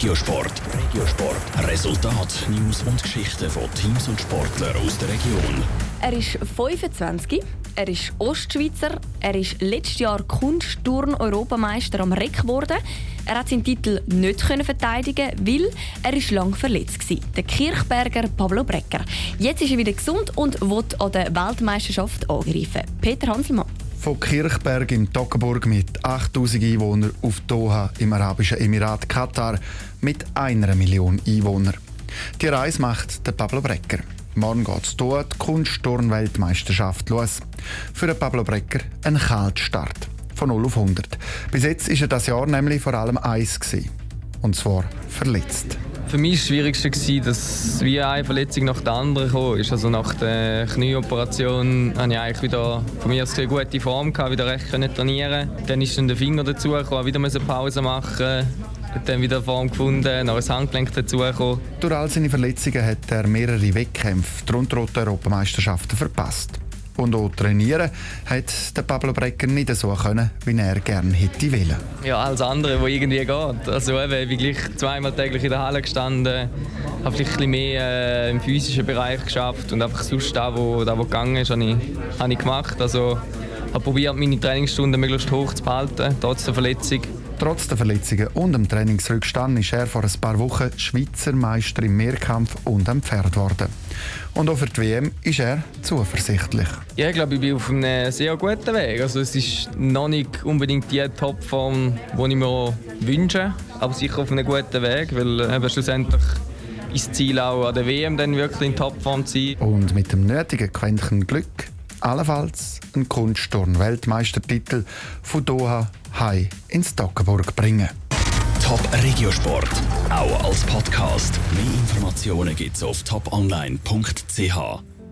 Regiosport. Regiosport. Resultat, News und Geschichten von Teams und Sportlern aus der Region. Er ist 25, er ist Ostschweizer, er ist letztes Jahr Kunstturn-Europameister am Reck geworden. Er hat seinen Titel nicht verteidigen, weil er ist lang verletzt war. Der Kirchberger Pablo Brecker. Jetzt ist er wieder gesund und will an der Weltmeisterschaft angreifen. Peter Hanselmann von Kirchberg im Toggenburg mit 8000 Einwohnern auf Doha im Arabischen Emirat Katar mit einer Million Einwohnern. Die Reise macht der Pablo Brecker. Morgen geht es hier die Kunststurm-Weltmeisterschaft los. Für den Pablo Brecker ein Kaltstart von 0 auf 100. Bis jetzt war er das Jahr nämlich vor allem eins. Und zwar verletzt. Für mich war das Schwierigste, dass wie eine Verletzung nach der anderen kam. Also nach der Knieoperation hatte ich eigentlich wieder von mir aus eine gute Form, gehabt, wieder recht trainieren Dann ist dann der Finger dazu, gekommen, wieder eine Pause machen dann wieder Form gefunden, noch ein Handgelenk dazugekommen. Durch all seine Verletzungen hat er mehrere Wettkämpfe, darunter Europameisterschaften, verpasst. Und auch trainieren hat der Pablo Brecker nicht so können, wie er gerne hätte wollen. Ja, alles andere, was irgendwie geht. Also eben, ich bin gleich zweimal täglich in der Halle gestanden, habe vielleicht ein bisschen mehr äh, im physischen Bereich geschafft und einfach sonst da, wo, da, wo gegangen ist, habe ich, habe ich gemacht. Also habe probiert, meine Trainingsstunden möglichst hoch zu behalten, trotz der Verletzung. Trotz der Verletzungen und dem Trainingsrückstand ist er vor ein paar Wochen Schweizer Meister im Mehrkampf und am Pferd geworden. Und auch für die WM ist er zuversichtlich. Ja, ich glaube, ich bin auf einem sehr guten Weg. Also es ist noch nicht unbedingt die Topform, die ich mir wünsche, aber sicher auf einem guten Weg, weil eben schlussendlich ist das Ziel auch an der WM dann wirklich in Topform zu sein. Und mit dem nötigen Quäntchen Glück allenfalls einen Kunstturn-Weltmeistertitel von Doha Hai in Stockenburg bringen. Top Regiosport, auch als Podcast. Mehr Informationen gibt's auf toponline.ch.